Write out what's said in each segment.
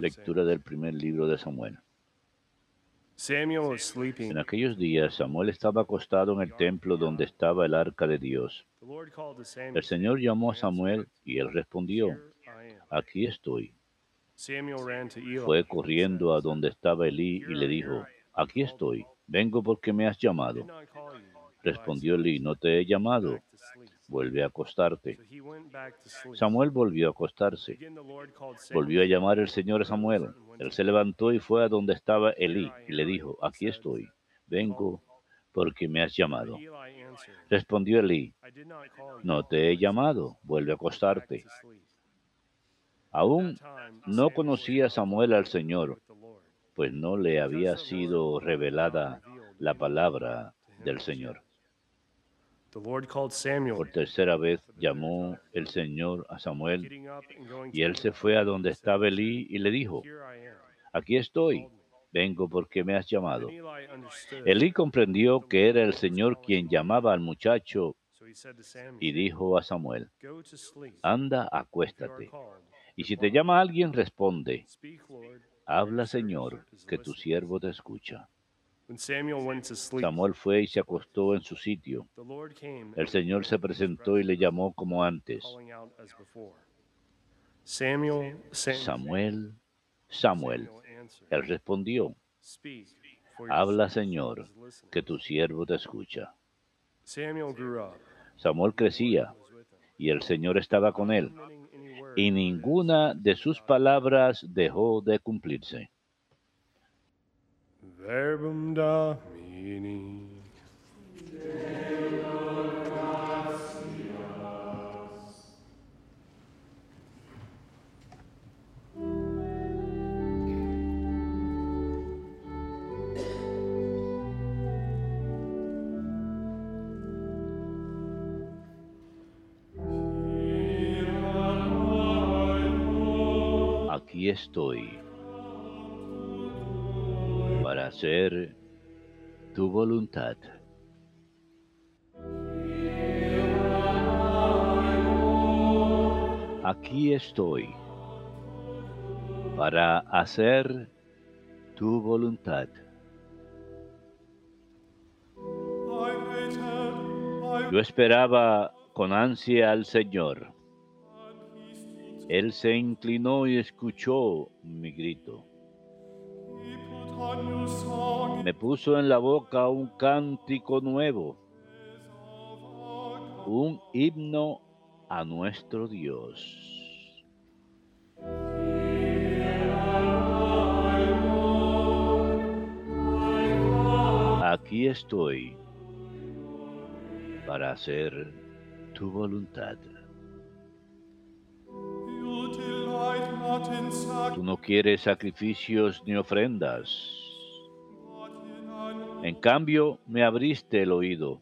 Lectura del primer libro de Samuel. Samuel was sleeping. En aquellos días Samuel estaba acostado en el templo donde estaba el arca de Dios. El Señor llamó a Samuel y él respondió, aquí estoy. Samuel ran to Eli. Fue corriendo a donde estaba Elí y le dijo, aquí estoy, vengo porque me has "I did llamado. not call you." Respondió Elí, no te he llamado. Vuelve a acostarte. Samuel volvió a acostarse. Volvió a llamar el Señor a Samuel. Él se levantó y fue a donde estaba Elí y le dijo, aquí estoy, vengo porque me has llamado. Respondió Elí, no te he llamado, vuelve a acostarte. Aún no conocía Samuel al Señor, pues no le había sido revelada la palabra del Señor. Por tercera vez llamó el Señor a Samuel y él se fue a donde estaba Elí y le dijo, aquí estoy, vengo porque me has llamado. Elí comprendió que era el Señor quien llamaba al muchacho y dijo a Samuel, anda, acuéstate. Y si te llama alguien, responde, habla Señor, que tu siervo te escucha. Samuel fue y se acostó en su sitio. El Señor se presentó y le llamó como antes. Samuel, Samuel, Él respondió, habla Señor, is listening." que tu siervo te escucha. Samuel crecía y el Señor estaba con él, y ninguna de sus palabras dejó de cumplirse. Verbum Domini. Aquí estoy hacer tu voluntad. Aquí estoy para hacer tu voluntad. Yo esperaba con ansia al Señor. Él se inclinó y escuchó mi grito. Me puso en la boca un cántico nuevo, un himno a nuestro Dios. Aquí estoy para hacer tu voluntad. Tú no quieres sacrificios ni ofrendas. En cambio, me abriste el oído.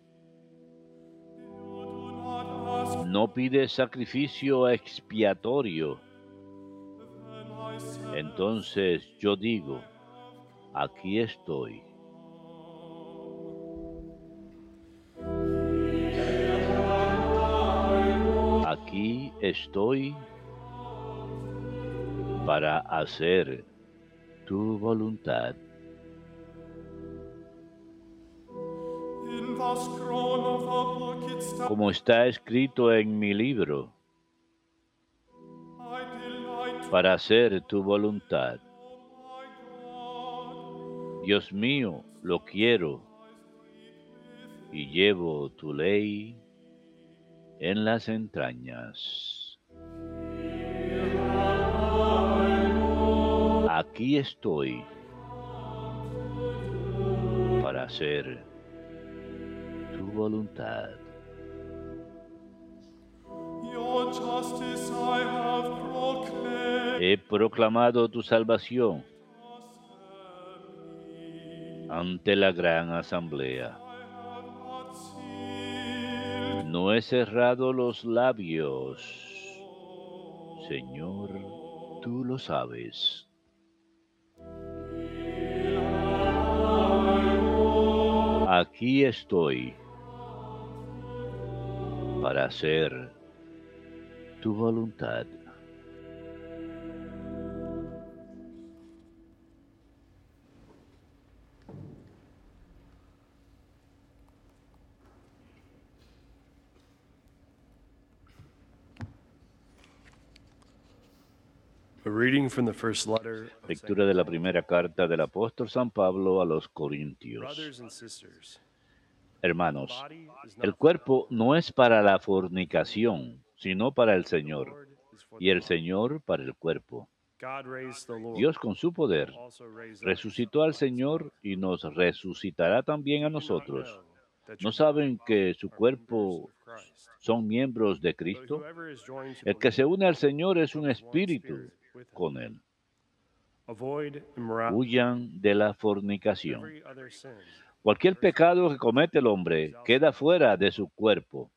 No pides sacrificio expiatorio. Entonces yo digo, aquí estoy. Aquí estoy para hacer tu voluntad. Como está escrito en mi libro, para hacer tu voluntad. Dios mío, lo quiero y llevo tu ley en las entrañas. Aquí estoy para hacer tu voluntad. He proclamado tu salvación ante la gran asamblea. No he cerrado los labios. Señor, tú lo sabes. Aquí estoy para hacer tu voluntad. Lectura de la primera carta del apóstol San Pablo a los Corintios. Hermanos, el cuerpo no es para la fornicación, sino para el Señor, y el. Señor para el cuerpo. Dios con su poder resucitó al Señor y nos resucitará también a nosotros. ¿No saben que su cuerpo son miembros de Cristo? El que se une al Señor es un espíritu. Con Él. Huyan de la fornicación. Cualquier pecado que comete el hombre queda fuera de su cuerpo,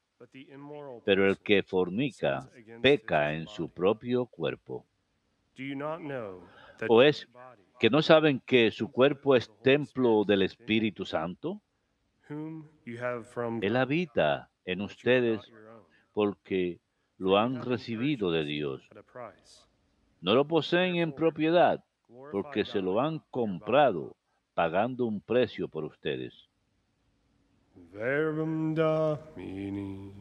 pero el que fornica peca en su propio cuerpo. ¿O es que no saben que su cuerpo es templo del Espíritu Santo? Él habita en ustedes porque lo han recibido de Dios. No lo poseen en propiedad porque se lo han comprado pagando un precio por ustedes. Domini.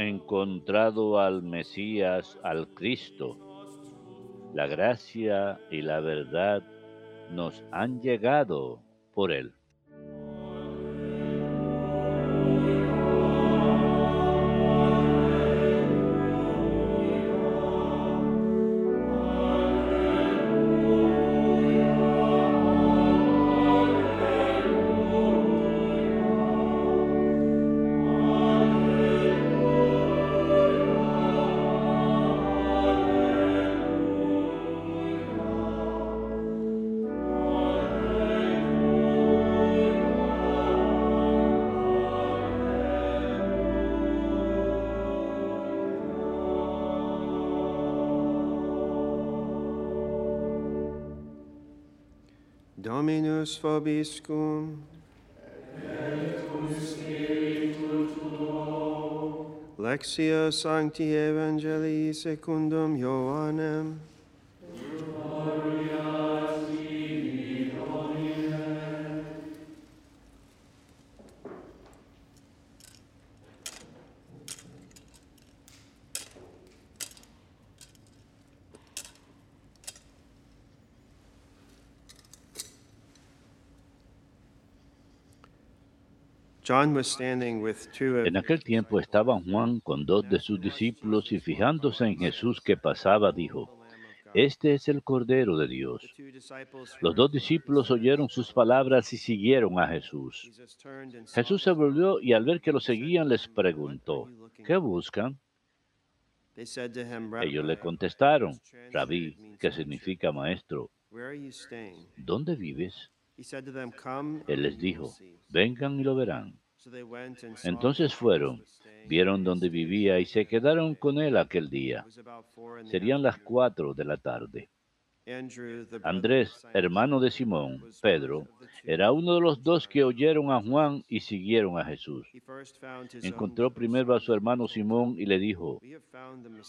Encontrado al Mesías, al Cristo. La gracia y la verdad nos han llegado por Él. Dominus vobiscum. Lectio Sancti Evangelii secundum Ioannem. En aquel tiempo estaba Juan con dos de sus discípulos y fijándose en Jesús que pasaba, dijo, Este es el Cordero de Dios. Los dos discípulos oyeron sus palabras y siguieron a Jesús. Jesús se volvió y al ver que lo seguían les preguntó, ¿qué buscan? Ellos le contestaron, Rabí, que significa maestro? ¿dónde vives? Él les dijo, see." vengan y lo verán. Entonces fueron, vieron stayed vivía y se quedaron con él aquel día. Serían las cuatro de la tarde. Andrés, hermano de Simón, Pedro, era uno de los dos que oyeron a Juan y siguieron a Jesús. Encontró primero a su hermano Simón y le dijo,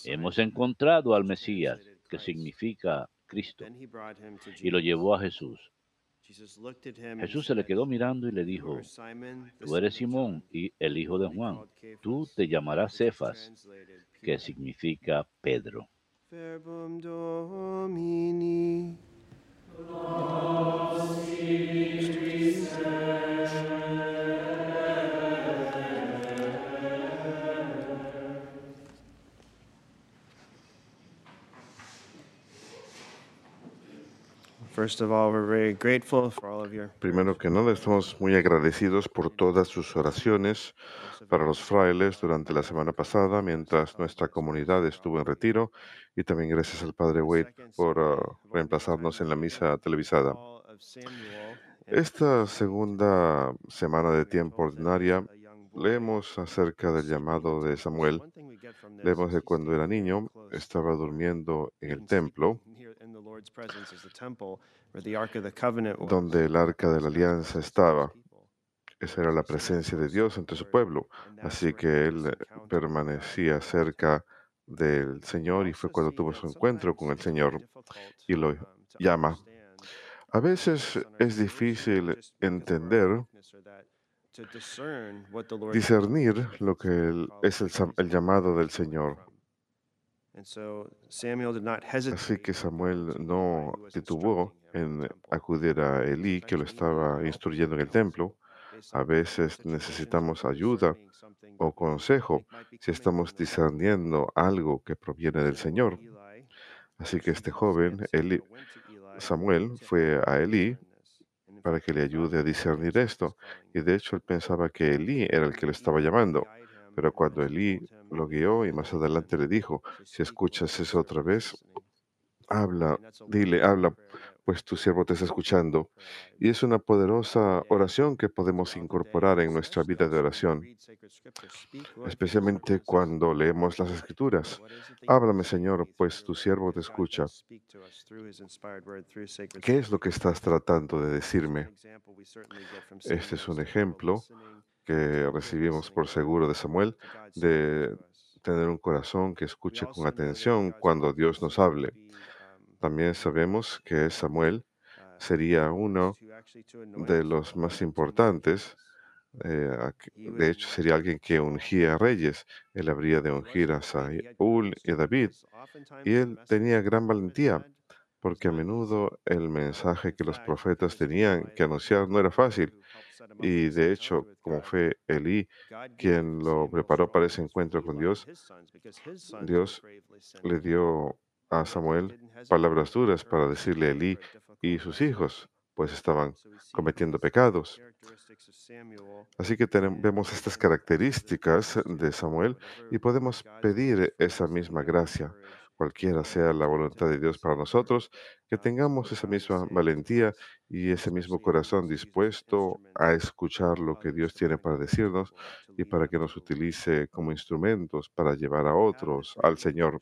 hemos encontrado al Mesías, que significa Cristo, y lo llevó a Jesús. Jesús se le quedó mirando y le "You dijo, tú eres Simón, y el hijo de Juan. called Cephas," Tú te llamarás Cefas, que significa Pedro. Primero que nada, estamos muy agradecidos por todas sus oraciones para los frailes durante la semana pasada, mientras nuestra comunidad estuvo en retiro, y también gracias al Padre Wade por ah, reemplazarnos en la misa televisada. Esta segunda semana de tiempo ordinaria leemos acerca del llamado de Samuel. Leemos de cuando era niño, estaba durmiendo en el templo, donde el arca de la alianza estaba. Esa era la presencia de Dios entre su pueblo. Así que él eh, permanecía cerca del Señor y fue cuando tuvo su encuentro con el Señor y lo llama. A veces es difícil entender, discernir lo que el- es el, llamado del Señor. Así que Samuel no titubeó en acudir a Elí, que lo estaba instruyendo en el templo. A veces necesitamos ayuda o consejo si estamos discerniendo algo que proviene del Señor. Así que este joven, Eli- Samuel, fue a Elí para que le ayude a discernir esto. Y de hecho él pensaba que Elí era el que le estaba llamando. Pero cuando Elí lo guió y más adelante le dijo, si escuchas eso otra vez, habla, dile, habla, pues tu siervo te está escuchando. Y es una poderosa oración que podemos incorporar en nuestra vida de oración, especialmente cuando leemos las escrituras. Háblame, Señor, pues tu siervo te escucha. ¿Qué es lo que estás tratando de decirme? Este es un ejemplo que recibimos por seguro de Samuel, de tener un corazón que escuche con atención cuando Dios nos hable. También sabemos que Samuel sería uno de los más importantes. eh, de hecho, sería alguien que ungía a reyes. Él habría de ungir a Saúl y a David. Y él tenía gran valentía, porque a menudo el mensaje que los profetas tenían que anunciar no era fácil. Y de hecho, como fue Elí quien lo preparó para ese encuentro con Dios, Dios le dio a Samuel palabras duras para decirle a Elí y sus hijos, pues estaban cometiendo pecados. Así que vemos estas características de Samuel y podemos pedir esa misma gracia, cualquiera sea la voluntad de Dios para nosotros, que tengamos esa misma valentía y ese mismo corazón dispuesto a escuchar lo que Dios tiene para decirnos y para que nos utilice como instrumentos para llevar a otros al Señor.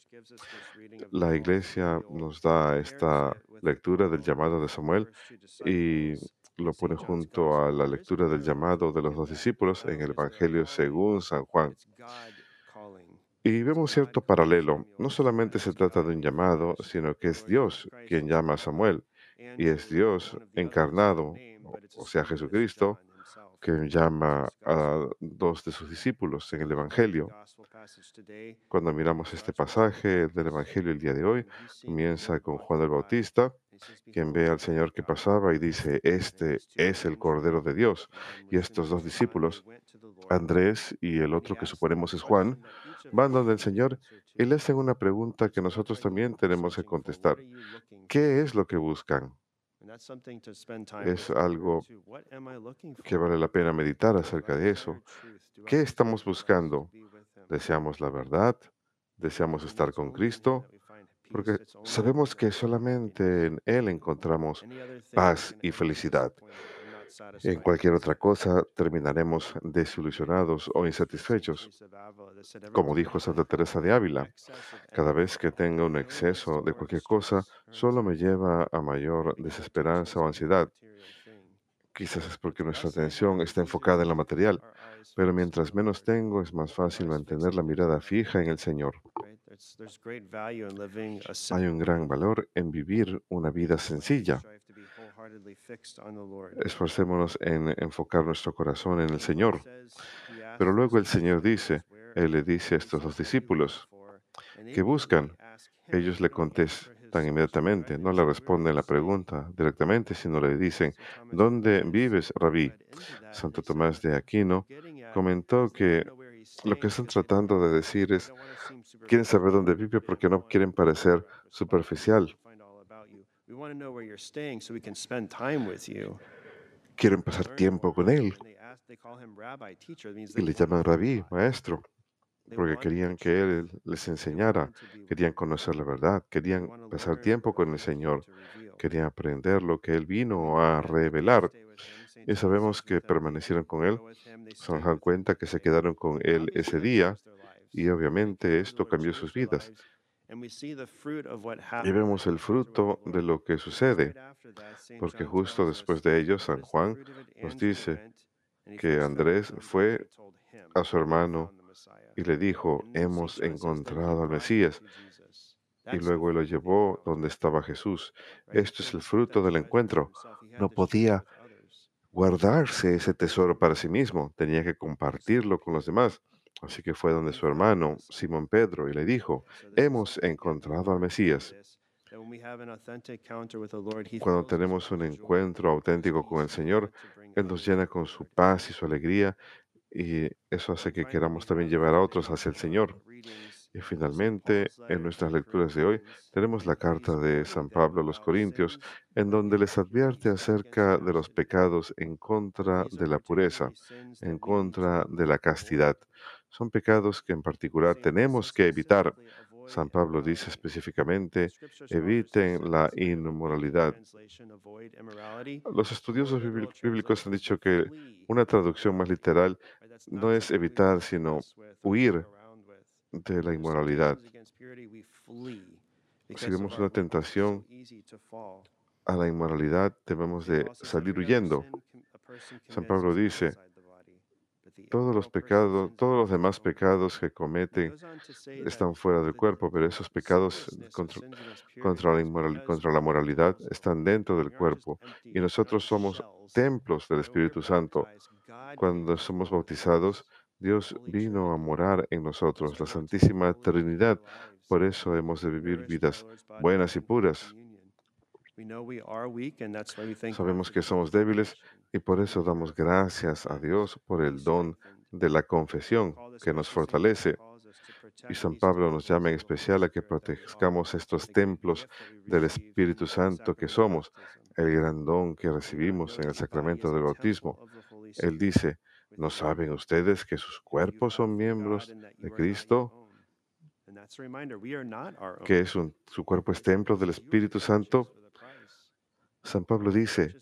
La iglesia nos da esta lectura del llamado de Samuel y lo pone junto a la lectura del llamado de los dos discípulos en el Evangelio según San Juan. Y vemos cierto paralelo. No solamente se trata de un llamado, sino que es Dios quien llama a Samuel. Y es Dios encarnado, o sea, Jesucristo, que llama a dos de sus discípulos en el Evangelio. Cuando miramos este pasaje del Evangelio el día de hoy, comienza con Juan el Bautista, quien ve al Señor que pasaba y dice, este es el Cordero de Dios. Y estos dos discípulos, Andrés y el otro que suponemos es Juan, van donde el Señor y le hacen una pregunta que nosotros también tenemos que contestar. ¿Qué es lo que buscan? Es algo que vale la pena meditar acerca de eso. ¿Qué estamos buscando? ¿Deseamos la verdad? ¿Deseamos estar con Cristo? Porque sabemos que solamente en Él encontramos paz y felicidad. En cualquier otra cosa terminaremos desilusionados o insatisfechos. Como dijo Santa Teresa de Ávila, cada vez que tenga un exceso de cualquier cosa, solo me lleva a mayor desesperanza o ansiedad. Quizás es porque nuestra atención está enfocada en lo material, pero mientras menos tengo, es más fácil mantener la mirada fija en el Señor. Hay un gran valor en vivir una vida sencilla. Esforcémonos en enfocar nuestro corazón en el Señor. Pero luego el Señor dice, Él le dice a estos dos discípulos, que buscan? Ellos le contestan inmediatamente, no le responden la pregunta directamente, sino le dicen, ¿dónde vives, rabí? Santo Tomás de Aquino comentó que lo que están tratando de decir es, quieren saber dónde vive porque no quieren parecer superficial. Quieren pasar tiempo con él. Y le llaman rabí, maestro, porque querían que él les enseñara, querían conocer la verdad, querían pasar tiempo con el Señor, querían aprender lo que él vino a revelar. Y sabemos que permanecieron con él, se dan cuenta que se quedaron con él ese día y obviamente esto cambió sus vidas. Y vemos el fruto de lo que sucede, porque justo después de ello San Juan nos dice que Andrés fue a su hermano y le dijo, hemos encontrado al Mesías, y luego lo llevó donde estaba Jesús. Esto es el fruto del encuentro. No podía guardarse ese tesoro para sí mismo, tenía que compartirlo con los demás. Así que fue donde su hermano, Simón Pedro, y le dijo, hemos encontrado al Mesías. Cuando tenemos un encuentro auténtico con el Señor, Él nos llena con su paz y su alegría y eso hace que queramos también llevar a otros hacia el Señor. Y finalmente, en nuestras lecturas de hoy, tenemos la carta de San Pablo a los Corintios, en donde les advierte acerca de los pecados en contra de la pureza, en contra de la castidad. Son pecados que en particular. Paul tenemos que evitar. San Pablo dice específicamente, eviten la inmoralidad. Los estudiosos bíblicos han dicho que una traducción más literal no es evitar, sino huir de la inmoralidad. flee Si vemos una tentación a la inmoralidad, debemos de salir huyendo. San Pablo dice, todos los pecados, todos los demás pecados que cometen están fuera del cuerpo, pero esos pecados of contra, la, inmoral- contra la moralidad están dentro del cuerpo y nosotros somos templos del Espíritu Santo. Cuando somos bautizados. Dios vino a morar en nosotros, la Santísima Trinidad. Por eso hemos de vivir vidas buenas y puras. Sabemos que somos débiles y por eso damos gracias a Dios por el don de la confesión que nos fortalece. Y San Pablo nos llama en especial a que protegamos estos templos del Espíritu Santo que somos, el gran don que recibimos en el sacramento del bautismo. Él dice, ¿no saben ustedes que sus cuerpos son miembros de Cristo? que es un, su cuerpo es templo del Espíritu Santo? San Pablo dice,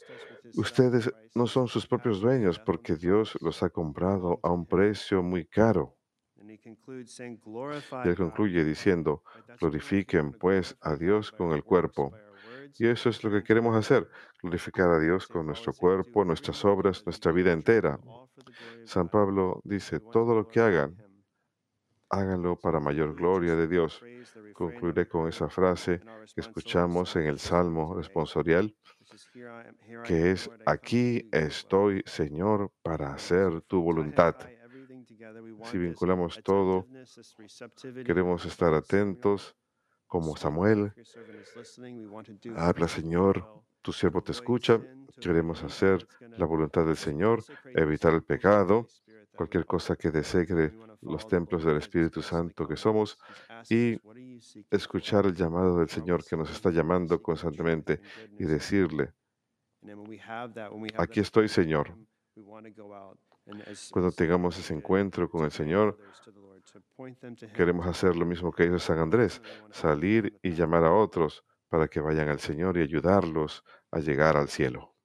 ustedes no son sus propios dueños porque Dios los ha comprado a un precio muy caro. Y él concluye diciendo, glorifiquen pues a Dios con el cuerpo. Y eso es lo que queremos hacer, glorificar a Dios con nuestro cuerpo, nuestras obras, nuestra vida entera. San. Pablo dice, todo lo que hagan, háganlo para mayor gloria de Dios. Concluiré con esa frase que escuchamos en el Salmo responsorial, que es, aquí estoy, Señor, para hacer tu voluntad. Si vinculamos todo, queremos estar atentos como Samuel. Habla, Señor, tu siervo te escucha. Queremos hacer la voluntad del Señor, evitar el pecado, cualquier cosa que desegre los templos del Espíritu Santo que somos y escuchar el llamado del Señor que nos está llamando constantemente y decirle, aquí estoy, Señor. Cuando tengamos ese encuentro con el Señor, queremos hacer lo mismo que hizo San Andrés, salir y llamar a otros para que vayan al Señor y ayudarlos a llegar al cielo.